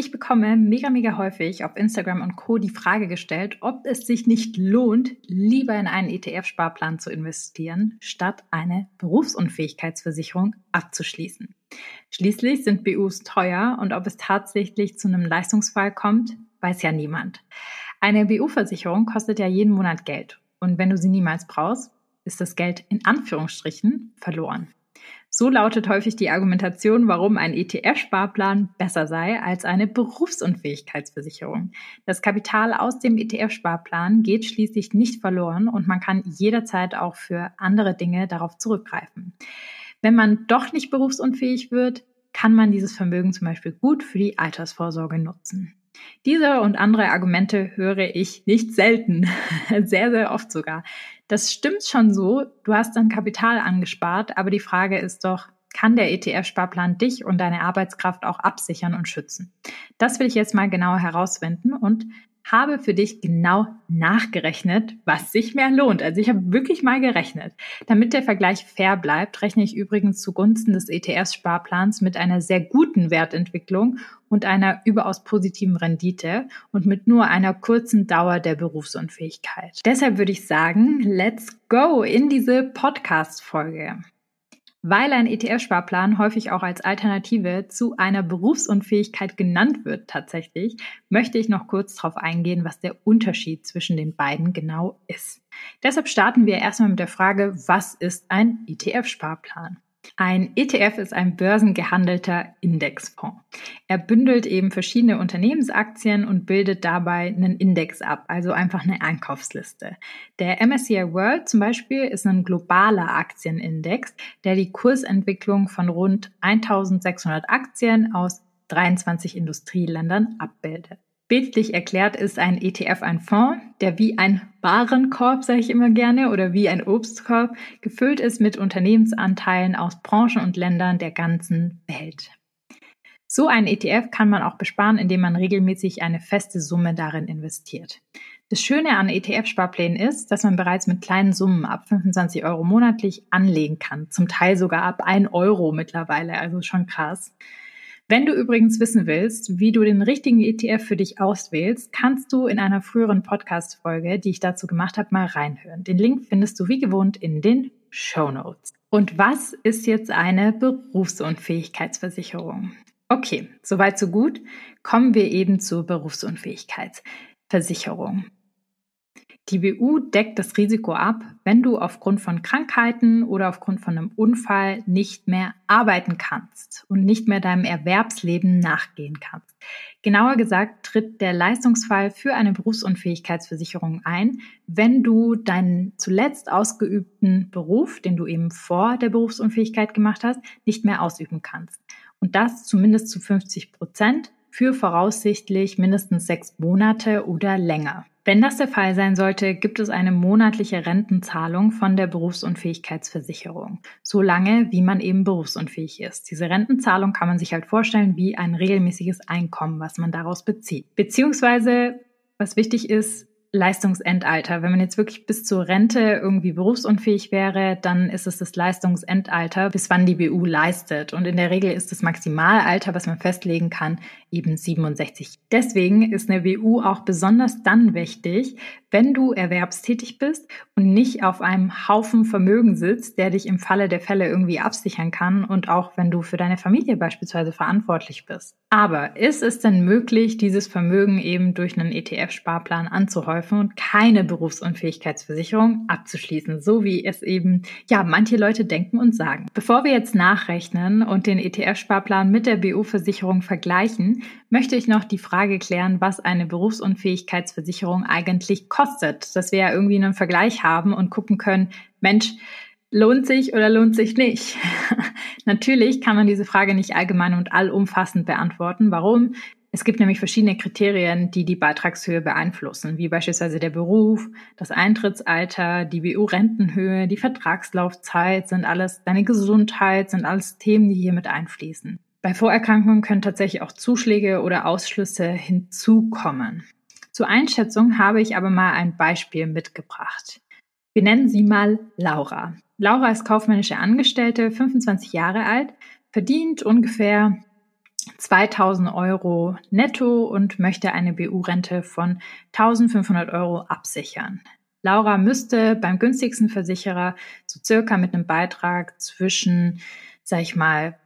Ich bekomme mega, mega häufig auf Instagram und Co. die Frage gestellt, ob es sich nicht lohnt, lieber in einen ETF-Sparplan zu investieren, statt eine Berufsunfähigkeitsversicherung abzuschließen. Schließlich sind BUs teuer und ob es tatsächlich zu einem Leistungsfall kommt, weiß ja niemand. Eine BU-Versicherung kostet ja jeden Monat Geld und wenn du sie niemals brauchst, ist das Geld in Anführungsstrichen verloren. So lautet häufig die Argumentation, warum ein ETF-Sparplan besser sei als eine Berufsunfähigkeitsversicherung. Das Kapital aus dem ETF-Sparplan geht schließlich nicht verloren und man kann jederzeit auch für andere Dinge darauf zurückgreifen. Wenn man doch nicht berufsunfähig wird, kann man dieses Vermögen zum Beispiel gut für die Altersvorsorge nutzen. Diese und andere Argumente höre ich nicht selten, sehr, sehr oft sogar. Das stimmt schon so, du hast dann Kapital angespart, aber die Frage ist doch, kann der ETF-Sparplan dich und deine Arbeitskraft auch absichern und schützen? Das will ich jetzt mal genauer herausfinden und habe für dich genau nachgerechnet, was sich mehr lohnt. Also ich habe wirklich mal gerechnet. Damit der Vergleich fair bleibt, rechne ich übrigens zugunsten des ETFs-Sparplans mit einer sehr guten Wertentwicklung und einer überaus positiven Rendite und mit nur einer kurzen Dauer der Berufsunfähigkeit. Deshalb würde ich sagen, let's go in diese Podcast-Folge. Weil ein ETF-Sparplan häufig auch als Alternative zu einer Berufsunfähigkeit genannt wird tatsächlich, möchte ich noch kurz darauf eingehen, was der Unterschied zwischen den beiden genau ist. Deshalb starten wir erstmal mit der Frage, was ist ein ETF-Sparplan? Ein ETF ist ein börsengehandelter Indexfonds. Er bündelt eben verschiedene Unternehmensaktien und bildet dabei einen Index ab, also einfach eine Einkaufsliste. Der MSCI World zum Beispiel ist ein globaler Aktienindex, der die Kursentwicklung von rund 1600 Aktien aus 23 Industrieländern abbildet. Bildlich erklärt ist ein ETF ein Fonds, der wie ein Warenkorb, sage ich immer gerne, oder wie ein Obstkorb gefüllt ist mit Unternehmensanteilen aus Branchen und Ländern der ganzen Welt. So ein ETF kann man auch besparen, indem man regelmäßig eine feste Summe darin investiert. Das Schöne an ETF-Sparplänen ist, dass man bereits mit kleinen Summen ab 25 Euro monatlich anlegen kann, zum Teil sogar ab 1 Euro mittlerweile, also schon krass. Wenn du übrigens wissen willst, wie du den richtigen ETF für dich auswählst, kannst du in einer früheren Podcast-Folge, die ich dazu gemacht habe, mal reinhören. Den Link findest du wie gewohnt in den Show Notes. Und was ist jetzt eine Berufsunfähigkeitsversicherung? Okay, soweit so gut. Kommen wir eben zur Berufsunfähigkeitsversicherung. Die BU deckt das Risiko ab, wenn du aufgrund von Krankheiten oder aufgrund von einem Unfall nicht mehr arbeiten kannst und nicht mehr deinem Erwerbsleben nachgehen kannst. Genauer gesagt tritt der Leistungsfall für eine Berufsunfähigkeitsversicherung ein, wenn du deinen zuletzt ausgeübten Beruf, den du eben vor der Berufsunfähigkeit gemacht hast, nicht mehr ausüben kannst. Und das zumindest zu 50 Prozent für voraussichtlich mindestens sechs Monate oder länger. Wenn das der Fall sein sollte, gibt es eine monatliche Rentenzahlung von der Berufsunfähigkeitsversicherung, so lange wie man eben berufsunfähig ist. Diese Rentenzahlung kann man sich halt vorstellen wie ein regelmäßiges Einkommen, was man daraus bezieht. Beziehungsweise, was wichtig ist, Leistungsendalter. Wenn man jetzt wirklich bis zur Rente irgendwie berufsunfähig wäre, dann ist es das Leistungsendalter, bis wann die BU leistet. Und in der Regel ist das Maximalalter, was man festlegen kann, eben 67. Deswegen ist eine BU auch besonders dann wichtig, wenn du erwerbstätig bist und nicht auf einem Haufen Vermögen sitzt, der dich im Falle der Fälle irgendwie absichern kann und auch wenn du für deine Familie beispielsweise verantwortlich bist. Aber ist es denn möglich, dieses Vermögen eben durch einen ETF-Sparplan anzuhäufen und keine Berufsunfähigkeitsversicherung abzuschließen, so wie es eben, ja, manche Leute denken und sagen. Bevor wir jetzt nachrechnen und den ETF-Sparplan mit der BU-Versicherung vergleichen, möchte ich noch die Frage klären, was eine Berufsunfähigkeitsversicherung eigentlich kostet, dass wir ja irgendwie einen Vergleich haben und gucken können, Mensch, Lohnt sich oder lohnt sich nicht? Natürlich kann man diese Frage nicht allgemein und allumfassend beantworten. Warum? Es gibt nämlich verschiedene Kriterien, die die Beitragshöhe beeinflussen, wie beispielsweise der Beruf, das Eintrittsalter, die BU-Rentenhöhe, die Vertragslaufzeit, sind alles, deine Gesundheit, sind alles Themen, die hier mit einfließen. Bei Vorerkrankungen können tatsächlich auch Zuschläge oder Ausschlüsse hinzukommen. Zur Einschätzung habe ich aber mal ein Beispiel mitgebracht. Wir nennen sie mal Laura. Laura ist kaufmännische Angestellte, 25 Jahre alt, verdient ungefähr 2000 Euro netto und möchte eine BU-Rente von 1500 Euro absichern. Laura müsste beim günstigsten Versicherer so circa mit einem Beitrag zwischen, sag ich mal,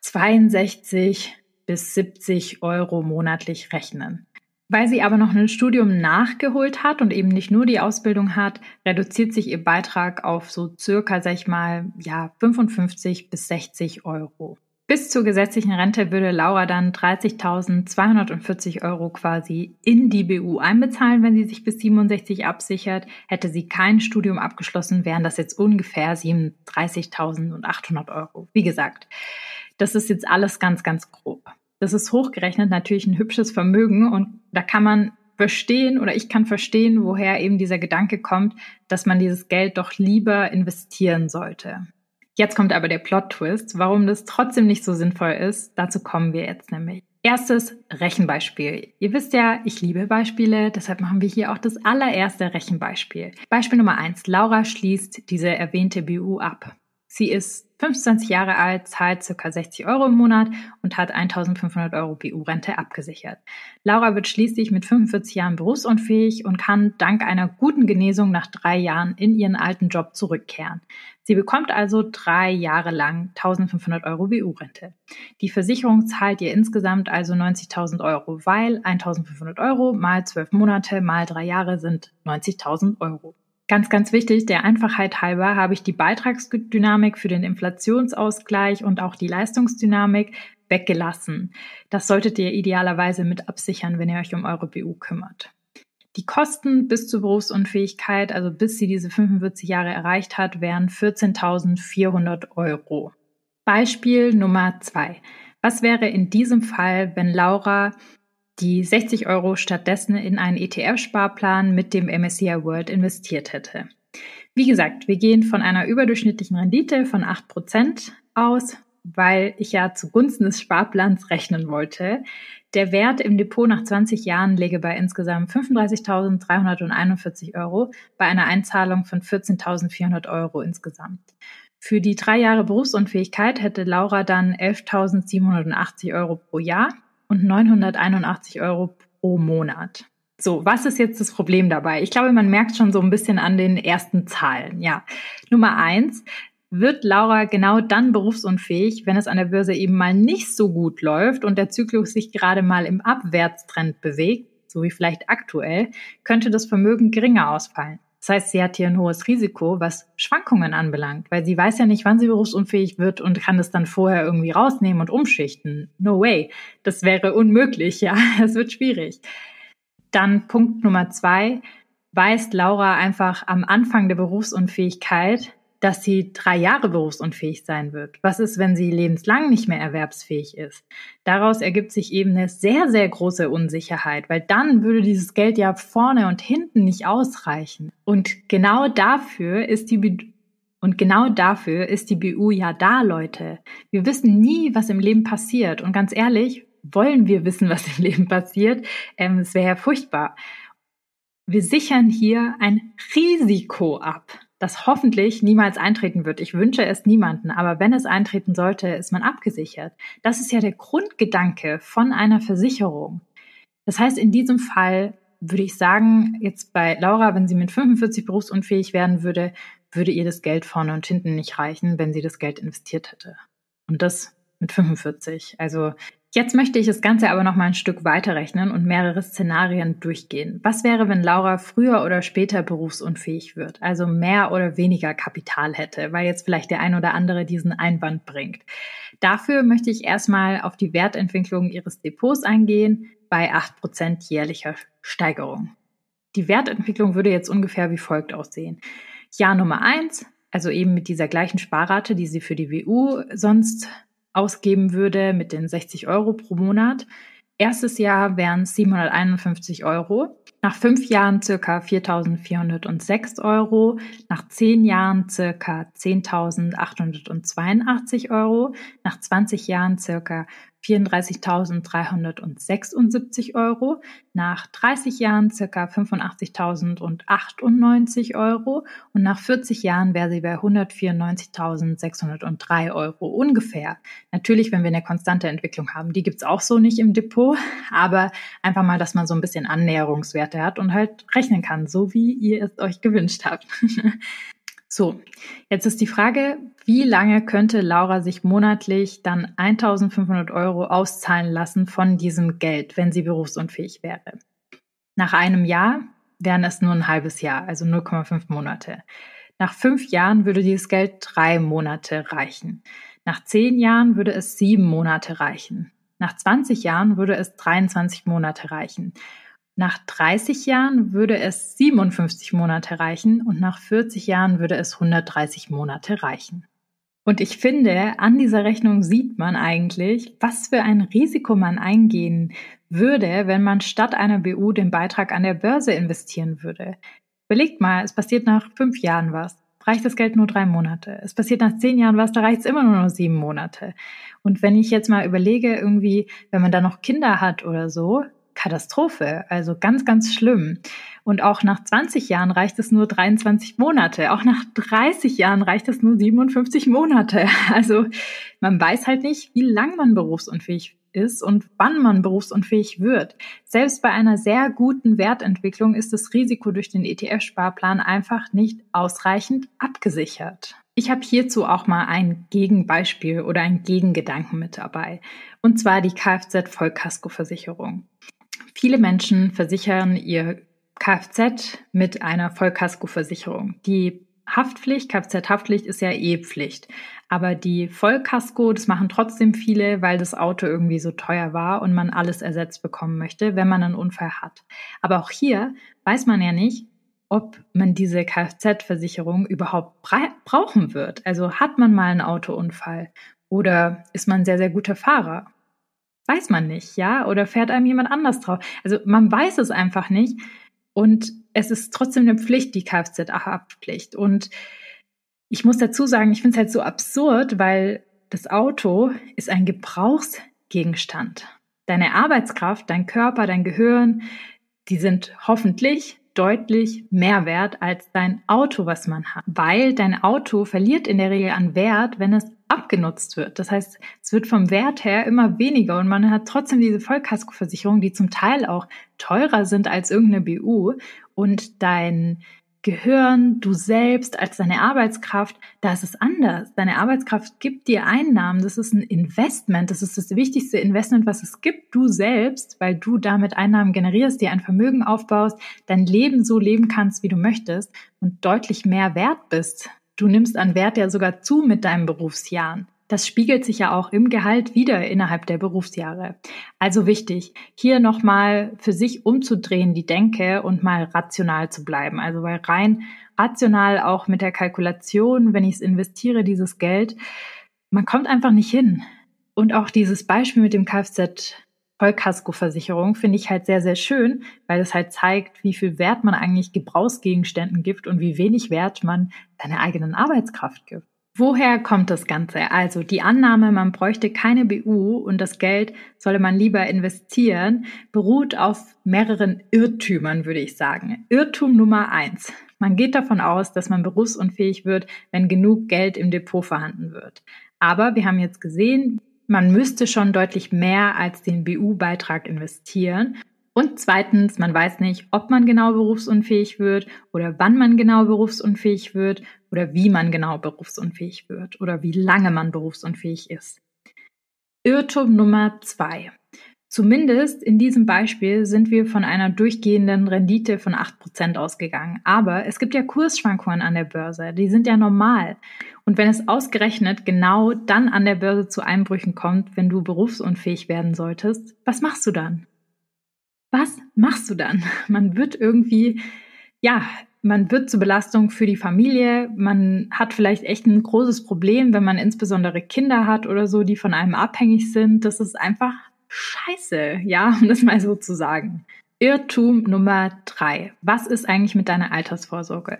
62 bis 70 Euro monatlich rechnen. Weil sie aber noch ein Studium nachgeholt hat und eben nicht nur die Ausbildung hat, reduziert sich ihr Beitrag auf so circa, sag ich mal, ja, 55 bis 60 Euro. Bis zur gesetzlichen Rente würde Laura dann 30.240 Euro quasi in die BU einbezahlen, wenn sie sich bis 67 absichert. Hätte sie kein Studium abgeschlossen, wären das jetzt ungefähr 37.800 Euro. Wie gesagt, das ist jetzt alles ganz, ganz grob. Das ist hochgerechnet natürlich ein hübsches Vermögen und da kann man verstehen oder ich kann verstehen, woher eben dieser Gedanke kommt, dass man dieses Geld doch lieber investieren sollte. Jetzt kommt aber der Plot-Twist, warum das trotzdem nicht so sinnvoll ist. Dazu kommen wir jetzt nämlich. Erstes Rechenbeispiel. Ihr wisst ja, ich liebe Beispiele, deshalb machen wir hier auch das allererste Rechenbeispiel. Beispiel Nummer eins: Laura schließt diese erwähnte BU ab. Sie ist 25 Jahre alt, zahlt ca. 60 Euro im Monat und hat 1500 Euro BU-Rente abgesichert. Laura wird schließlich mit 45 Jahren berufsunfähig und kann dank einer guten Genesung nach drei Jahren in ihren alten Job zurückkehren. Sie bekommt also drei Jahre lang 1500 Euro BU-Rente. Die Versicherung zahlt ihr insgesamt also 90.000 Euro, weil 1500 Euro mal zwölf Monate mal drei Jahre sind 90.000 Euro. Ganz, ganz wichtig, der Einfachheit halber habe ich die Beitragsdynamik für den Inflationsausgleich und auch die Leistungsdynamik weggelassen. Das solltet ihr idealerweise mit absichern, wenn ihr euch um eure BU kümmert. Die Kosten bis zur Berufsunfähigkeit, also bis sie diese 45 Jahre erreicht hat, wären 14.400 Euro. Beispiel Nummer zwei. Was wäre in diesem Fall, wenn Laura die 60 Euro stattdessen in einen ETF-Sparplan mit dem MSCI World investiert hätte. Wie gesagt, wir gehen von einer überdurchschnittlichen Rendite von 8% aus, weil ich ja zugunsten des Sparplans rechnen wollte. Der Wert im Depot nach 20 Jahren läge bei insgesamt 35.341 Euro bei einer Einzahlung von 14.400 Euro insgesamt. Für die drei Jahre Berufsunfähigkeit hätte Laura dann 11.780 Euro pro Jahr und 981 Euro pro Monat. So, was ist jetzt das Problem dabei? Ich glaube, man merkt schon so ein bisschen an den ersten Zahlen. Ja, Nummer eins, wird Laura genau dann berufsunfähig, wenn es an der Börse eben mal nicht so gut läuft und der Zyklus sich gerade mal im Abwärtstrend bewegt, so wie vielleicht aktuell, könnte das Vermögen geringer ausfallen. Das heißt, sie hat hier ein hohes Risiko, was Schwankungen anbelangt, weil sie weiß ja nicht, wann sie berufsunfähig wird und kann es dann vorher irgendwie rausnehmen und umschichten. No way. Das wäre unmöglich, ja. Es wird schwierig. Dann Punkt Nummer zwei. Weist Laura einfach am Anfang der Berufsunfähigkeit dass sie drei Jahre berufsunfähig sein wird. Was ist, wenn sie lebenslang nicht mehr erwerbsfähig ist? Daraus ergibt sich eben eine sehr, sehr große Unsicherheit, weil dann würde dieses Geld ja vorne und hinten nicht ausreichen. Und genau dafür ist die und genau dafür ist die BU ja da, Leute. Wir wissen nie, was im Leben passiert. Und ganz ehrlich, wollen wir wissen, was im Leben passiert? Ähm, es wäre ja furchtbar. Wir sichern hier ein Risiko ab das hoffentlich niemals eintreten wird. Ich wünsche es niemanden, aber wenn es eintreten sollte, ist man abgesichert. Das ist ja der Grundgedanke von einer Versicherung. Das heißt, in diesem Fall würde ich sagen, jetzt bei Laura, wenn sie mit 45 berufsunfähig werden würde, würde ihr das Geld vorne und hinten nicht reichen, wenn sie das Geld investiert hätte. Und das mit 45. Also Jetzt möchte ich das Ganze aber noch mal ein Stück weiterrechnen und mehrere Szenarien durchgehen. Was wäre, wenn Laura früher oder später berufsunfähig wird, also mehr oder weniger Kapital hätte, weil jetzt vielleicht der ein oder andere diesen Einwand bringt? Dafür möchte ich erstmal auf die Wertentwicklung ihres Depots eingehen bei 8% jährlicher Steigerung. Die Wertentwicklung würde jetzt ungefähr wie folgt aussehen. Jahr Nummer eins, also eben mit dieser gleichen Sparrate, die sie für die WU sonst ausgeben würde mit den 60 Euro pro Monat. Erstes Jahr wären es 751 Euro, nach fünf Jahren circa 4.406 Euro, nach zehn Jahren circa 10.882 Euro, nach 20 Jahren circa 34.376 Euro, nach 30 Jahren circa 85.098 Euro und nach 40 Jahren wäre sie bei 194.603 Euro ungefähr. Natürlich, wenn wir eine konstante Entwicklung haben, die gibt's auch so nicht im Depot, aber einfach mal, dass man so ein bisschen Annäherungswerte hat und halt rechnen kann, so wie ihr es euch gewünscht habt. So, jetzt ist die Frage, wie lange könnte Laura sich monatlich dann 1500 Euro auszahlen lassen von diesem Geld, wenn sie berufsunfähig wäre? Nach einem Jahr wären es nur ein halbes Jahr, also 0,5 Monate. Nach fünf Jahren würde dieses Geld drei Monate reichen. Nach zehn Jahren würde es sieben Monate reichen. Nach 20 Jahren würde es 23 Monate reichen. Nach 30 Jahren würde es 57 Monate reichen und nach 40 Jahren würde es 130 Monate reichen. Und ich finde, an dieser Rechnung sieht man eigentlich, was für ein Risiko man eingehen würde, wenn man statt einer BU den Beitrag an der Börse investieren würde. Überlegt mal, es passiert nach fünf Jahren was. Reicht das Geld nur drei Monate. Es passiert nach zehn Jahren was, da reicht es immer nur noch sieben Monate. Und wenn ich jetzt mal überlege, irgendwie, wenn man da noch Kinder hat oder so, Katastrophe, also ganz, ganz schlimm. Und auch nach 20 Jahren reicht es nur 23 Monate. Auch nach 30 Jahren reicht es nur 57 Monate. Also man weiß halt nicht, wie lang man berufsunfähig ist und wann man berufsunfähig wird. Selbst bei einer sehr guten Wertentwicklung ist das Risiko durch den ETF-Sparplan einfach nicht ausreichend abgesichert. Ich habe hierzu auch mal ein Gegenbeispiel oder ein Gegengedanken mit dabei. Und zwar die Kfz-Vollkaskoversicherung. Viele Menschen versichern ihr Kfz mit einer Vollkaskoversicherung. Die Haftpflicht, Kfz-Haftpflicht ist ja eh Pflicht. Aber die Vollkasko, das machen trotzdem viele, weil das Auto irgendwie so teuer war und man alles ersetzt bekommen möchte, wenn man einen Unfall hat. Aber auch hier weiß man ja nicht, ob man diese Kfz-Versicherung überhaupt brauchen wird. Also hat man mal einen Autounfall oder ist man ein sehr, sehr guter Fahrer weiß man nicht, ja? Oder fährt einem jemand anders drauf? Also man weiß es einfach nicht. Und es ist trotzdem eine Pflicht, die Kfz-Haftpflicht. Und ich muss dazu sagen, ich finde es halt so absurd, weil das Auto ist ein Gebrauchsgegenstand. Deine Arbeitskraft, dein Körper, dein Gehirn, die sind hoffentlich deutlich mehr wert als dein Auto, was man hat. Weil dein Auto verliert in der Regel an Wert, wenn es abgenutzt wird. Das heißt, es wird vom Wert her immer weniger und man hat trotzdem diese Vollkaskoversicherungen, die zum Teil auch teurer sind als irgendeine BU und dein Gehirn, du selbst als deine Arbeitskraft, da ist es anders. Deine Arbeitskraft gibt dir Einnahmen, das ist ein Investment, das ist das wichtigste Investment, was es gibt, du selbst, weil du damit Einnahmen generierst, dir ein Vermögen aufbaust, dein Leben so leben kannst, wie du möchtest und deutlich mehr wert bist Du nimmst an Wert ja sogar zu mit deinen Berufsjahren. Das spiegelt sich ja auch im Gehalt wieder innerhalb der Berufsjahre. Also wichtig, hier nochmal für sich umzudrehen, die Denke und mal rational zu bleiben. Also weil rein rational auch mit der Kalkulation, wenn ich es investiere, dieses Geld, man kommt einfach nicht hin. Und auch dieses Beispiel mit dem Kfz Vollkaskoversicherung finde ich halt sehr, sehr schön, weil es halt zeigt, wie viel Wert man eigentlich Gebrauchsgegenständen gibt und wie wenig Wert man seiner eigenen Arbeitskraft gibt. Woher kommt das Ganze? Also die Annahme, man bräuchte keine BU und das Geld solle man lieber investieren, beruht auf mehreren Irrtümern, würde ich sagen. Irrtum Nummer eins. Man geht davon aus, dass man berufsunfähig wird, wenn genug Geld im Depot vorhanden wird. Aber wir haben jetzt gesehen, man müsste schon deutlich mehr als den BU-Beitrag investieren. Und zweitens, man weiß nicht, ob man genau berufsunfähig wird oder wann man genau berufsunfähig wird oder wie man genau berufsunfähig wird oder wie lange man berufsunfähig ist. Irrtum Nummer zwei. Zumindest in diesem Beispiel sind wir von einer durchgehenden Rendite von 8% ausgegangen. Aber es gibt ja Kursschwankungen an der Börse, die sind ja normal. Und wenn es ausgerechnet genau dann an der Börse zu Einbrüchen kommt, wenn du berufsunfähig werden solltest, was machst du dann? Was machst du dann? Man wird irgendwie, ja, man wird zur Belastung für die Familie. Man hat vielleicht echt ein großes Problem, wenn man insbesondere Kinder hat oder so, die von einem abhängig sind. Das ist einfach scheiße, ja, um das mal so zu sagen. Irrtum Nummer drei. Was ist eigentlich mit deiner Altersvorsorge?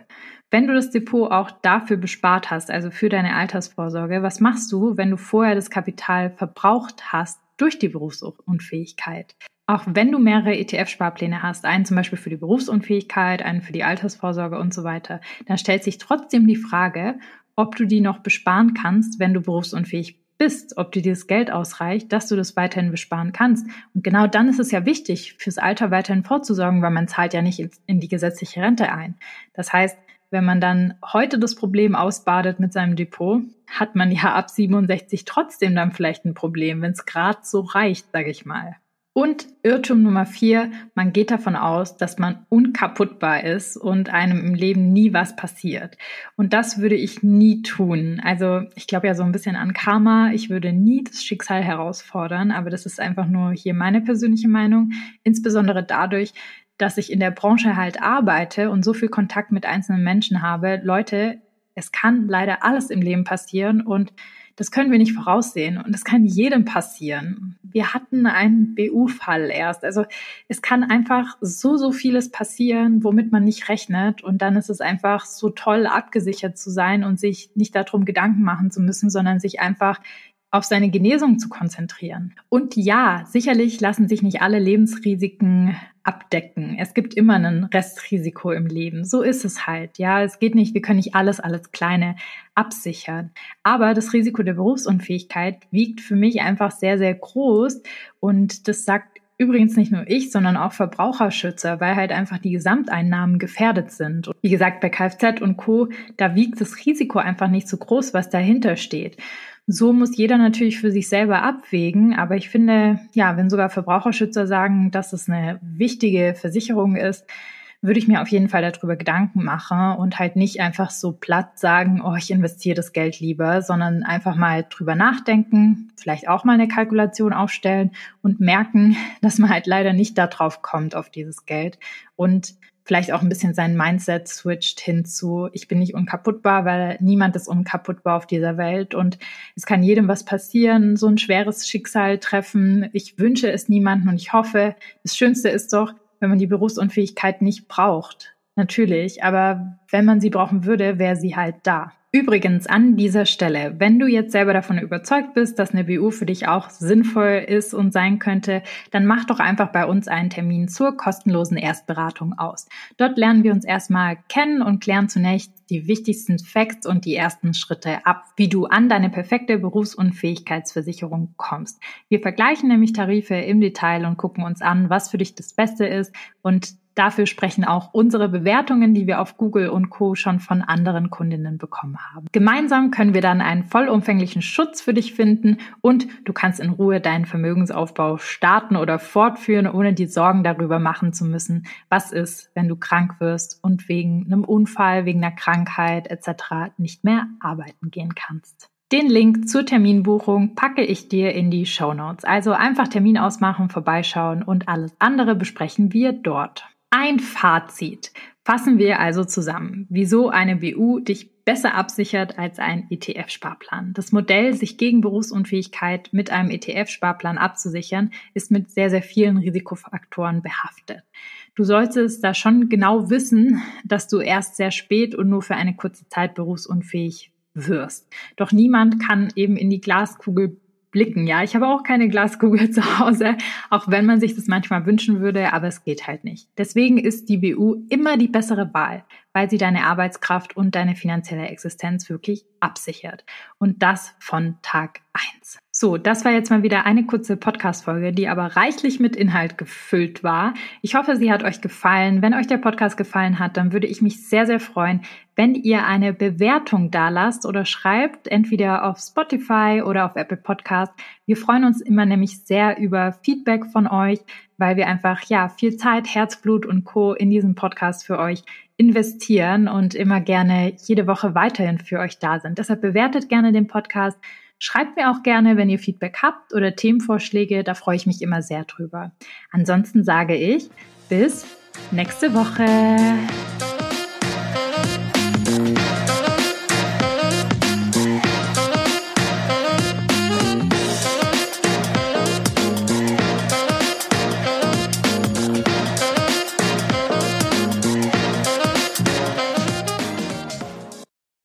Wenn du das Depot auch dafür bespart hast, also für deine Altersvorsorge, was machst du, wenn du vorher das Kapital verbraucht hast durch die Berufsunfähigkeit? Auch wenn du mehrere ETF-Sparpläne hast, einen zum Beispiel für die Berufsunfähigkeit, einen für die Altersvorsorge und so weiter, dann stellt sich trotzdem die Frage, ob du die noch besparen kannst, wenn du berufsunfähig bist, ob dir dieses Geld ausreicht, dass du das weiterhin besparen kannst. Und genau dann ist es ja wichtig, fürs Alter weiterhin vorzusorgen, weil man zahlt ja nicht in die gesetzliche Rente ein. Das heißt, wenn man dann heute das Problem ausbadet mit seinem Depot, hat man ja ab 67 trotzdem dann vielleicht ein Problem, wenn es gerade so reicht, sage ich mal. Und Irrtum Nummer vier, man geht davon aus, dass man unkaputtbar ist und einem im Leben nie was passiert. Und das würde ich nie tun. Also ich glaube ja so ein bisschen an Karma. Ich würde nie das Schicksal herausfordern, aber das ist einfach nur hier meine persönliche Meinung. Insbesondere dadurch, dass ich in der Branche halt arbeite und so viel Kontakt mit einzelnen Menschen habe. Leute, es kann leider alles im Leben passieren und das können wir nicht voraussehen und das kann jedem passieren. Wir hatten einen BU-Fall erst. Also es kann einfach so, so vieles passieren, womit man nicht rechnet. Und dann ist es einfach so toll, abgesichert zu sein und sich nicht darum Gedanken machen zu müssen, sondern sich einfach auf seine Genesung zu konzentrieren. Und ja, sicherlich lassen sich nicht alle Lebensrisiken abdecken. Es gibt immer ein Restrisiko im Leben. So ist es halt. Ja, es geht nicht, wir können nicht alles, alles Kleine absichern. Aber das Risiko der Berufsunfähigkeit wiegt für mich einfach sehr, sehr groß. Und das sagt Übrigens nicht nur ich, sondern auch Verbraucherschützer, weil halt einfach die Gesamteinnahmen gefährdet sind. Und wie gesagt, bei Kfz und Co., da wiegt das Risiko einfach nicht so groß, was dahinter steht. So muss jeder natürlich für sich selber abwägen. Aber ich finde, ja, wenn sogar Verbraucherschützer sagen, dass es eine wichtige Versicherung ist, würde ich mir auf jeden Fall darüber Gedanken machen und halt nicht einfach so platt sagen, oh, ich investiere das Geld lieber, sondern einfach mal drüber nachdenken, vielleicht auch mal eine Kalkulation aufstellen und merken, dass man halt leider nicht darauf kommt, auf dieses Geld und vielleicht auch ein bisschen sein Mindset switcht hinzu, ich bin nicht unkaputtbar, weil niemand ist unkaputtbar auf dieser Welt und es kann jedem was passieren, so ein schweres Schicksal treffen. Ich wünsche es niemandem und ich hoffe, das Schönste ist doch, wenn man die Berufsunfähigkeit nicht braucht. Natürlich, aber wenn man sie brauchen würde, wäre sie halt da. Übrigens an dieser Stelle, wenn du jetzt selber davon überzeugt bist, dass eine BU für dich auch sinnvoll ist und sein könnte, dann mach doch einfach bei uns einen Termin zur kostenlosen Erstberatung aus. Dort lernen wir uns erstmal kennen und klären zunächst die wichtigsten Facts und die ersten Schritte ab, wie du an deine perfekte Berufsunfähigkeitsversicherung kommst. Wir vergleichen nämlich Tarife im Detail und gucken uns an, was für dich das Beste ist und Dafür sprechen auch unsere Bewertungen, die wir auf Google und Co schon von anderen Kundinnen bekommen haben. Gemeinsam können wir dann einen vollumfänglichen Schutz für dich finden und du kannst in Ruhe deinen Vermögensaufbau starten oder fortführen, ohne die Sorgen darüber machen zu müssen, was ist, wenn du krank wirst und wegen einem Unfall, wegen einer Krankheit etc. nicht mehr arbeiten gehen kannst. Den Link zur Terminbuchung packe ich dir in die Show Notes. Also einfach Termin ausmachen, vorbeischauen und alles andere besprechen wir dort. Ein Fazit. Fassen wir also zusammen, wieso eine BU dich besser absichert als ein ETF-Sparplan. Das Modell, sich gegen Berufsunfähigkeit mit einem ETF-Sparplan abzusichern, ist mit sehr, sehr vielen Risikofaktoren behaftet. Du solltest da schon genau wissen, dass du erst sehr spät und nur für eine kurze Zeit berufsunfähig wirst. Doch niemand kann eben in die Glaskugel blicken. Ja, ich habe auch keine Glaskugel zu Hause, auch wenn man sich das manchmal wünschen würde, aber es geht halt nicht. Deswegen ist die BU immer die bessere Wahl, weil sie deine Arbeitskraft und deine finanzielle Existenz wirklich absichert. Und das von Tag eins. So, das war jetzt mal wieder eine kurze Podcast-Folge, die aber reichlich mit Inhalt gefüllt war. Ich hoffe, sie hat euch gefallen. Wenn euch der Podcast gefallen hat, dann würde ich mich sehr, sehr freuen, wenn ihr eine Bewertung da lasst oder schreibt, entweder auf Spotify oder auf Apple Podcast. Wir freuen uns immer nämlich sehr über Feedback von euch, weil wir einfach, ja, viel Zeit, Herzblut und Co. in diesen Podcast für euch investieren und immer gerne jede Woche weiterhin für euch da sind. Deshalb bewertet gerne den Podcast Schreibt mir auch gerne, wenn ihr Feedback habt oder Themenvorschläge, da freue ich mich immer sehr drüber. Ansonsten sage ich bis nächste Woche.